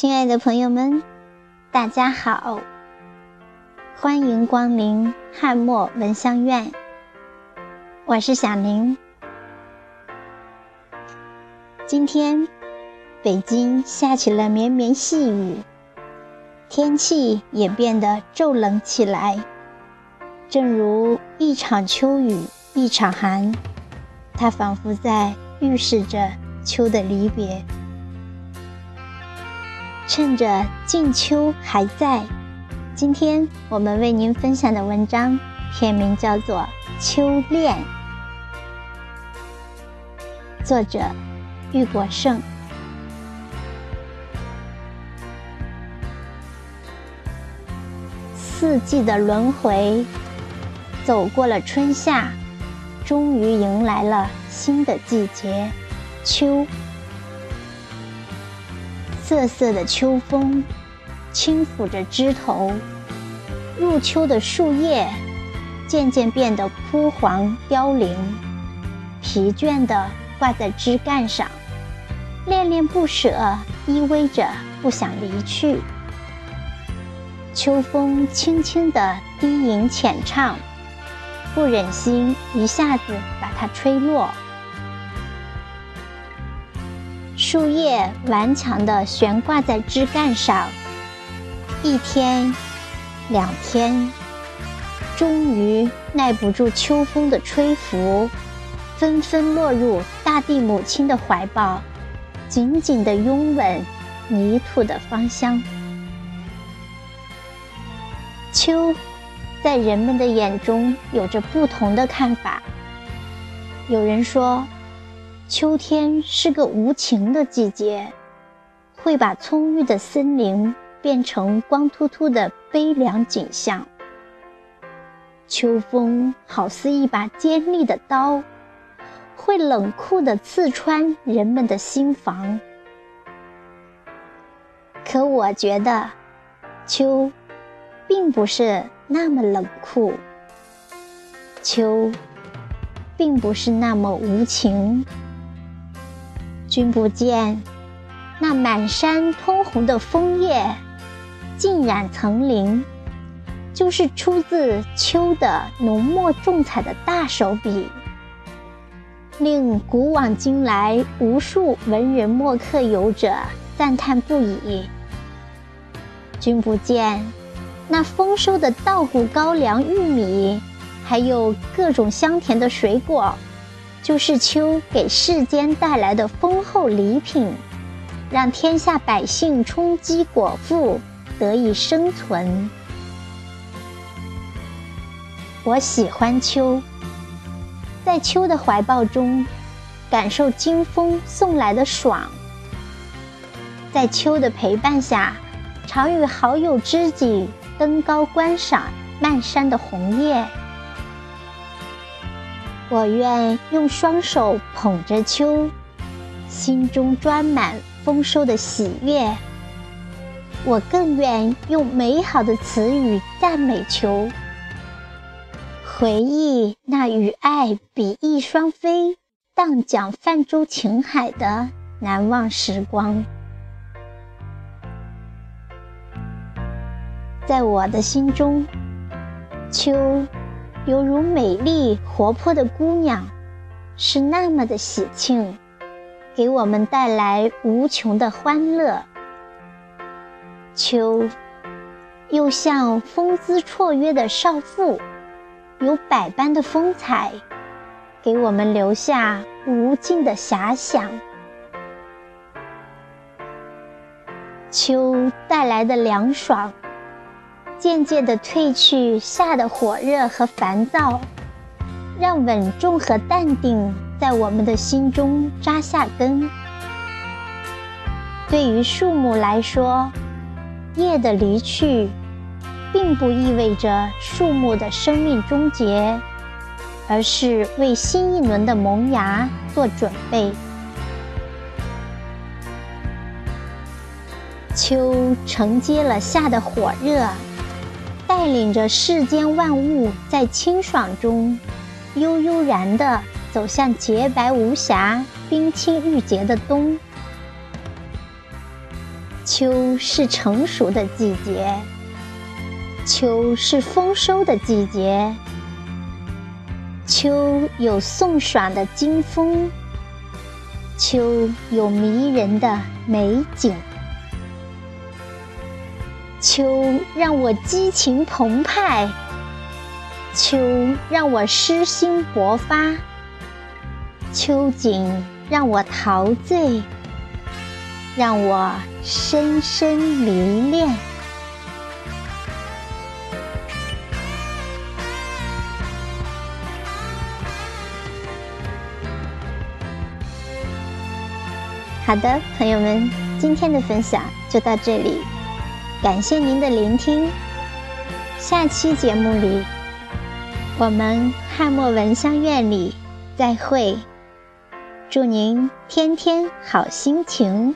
亲爱的朋友们，大家好，欢迎光临汉墨闻香院。我是小宁。今天北京下起了绵绵细雨，天气也变得骤冷起来，正如一场秋雨一场寒，它仿佛在预示着秋的离别。趁着静秋还在，今天我们为您分享的文章片名叫做《秋恋》，作者玉国胜。四季的轮回，走过了春夏，终于迎来了新的季节——秋。瑟瑟的秋风，轻抚着枝头，入秋的树叶渐渐变得枯黄凋零，疲倦地挂在枝干上，恋恋不舍，依偎着不想离去。秋风轻轻地低吟浅唱，不忍心一下子把它吹落。树叶顽强地悬挂在枝干上，一天，两天，终于耐不住秋风的吹拂，纷纷落入大地母亲的怀抱，紧紧地拥吻泥土的芳香。秋，在人们的眼中有着不同的看法。有人说。秋天是个无情的季节，会把葱郁的森林变成光秃秃的悲凉景象。秋风好似一把尖利的刀，会冷酷地刺穿人们的心房。可我觉得，秋，并不是那么冷酷，秋，并不是那么无情。君不见，那满山通红的枫叶，浸染层林，就是出自秋的浓墨重彩的大手笔，令古往今来无数文人墨客游者赞叹不已。君不见，那丰收的稻谷、高粱、玉米，还有各种香甜的水果。就是秋给世间带来的丰厚礼品，让天下百姓充饥果腹，得以生存。我喜欢秋，在秋的怀抱中，感受金风送来的爽；在秋的陪伴下，常与好友知己登高观赏漫山的红叶。我愿用双手捧着秋，心中装满丰收的喜悦。我更愿用美好的词语赞美秋，回忆那与爱比翼双飞、荡桨泛舟情海的难忘时光。在我的心中，秋。犹如美丽活泼的姑娘，是那么的喜庆，给我们带来无穷的欢乐。秋，又像风姿绰约的少妇，有百般的风采，给我们留下无尽的遐想。秋带来的凉爽。渐渐地褪去夏的火热和烦躁，让稳重和淡定在我们的心中扎下根。对于树木来说，叶的离去，并不意味着树木的生命终结，而是为新一轮的萌芽做准备。秋承接了夏的火热。领着世间万物在清爽中悠悠然地走向洁白无瑕、冰清玉洁的冬。秋是成熟的季节，秋是丰收的季节，秋有送爽的金风，秋有迷人的美景，秋让我激情澎湃，秋让我诗心勃发，秋景让我陶醉。让我深深迷恋。好的，朋友们，今天的分享就到这里，感谢您的聆听。下期节目里，我们翰墨闻香院里再会。祝您天天好心情。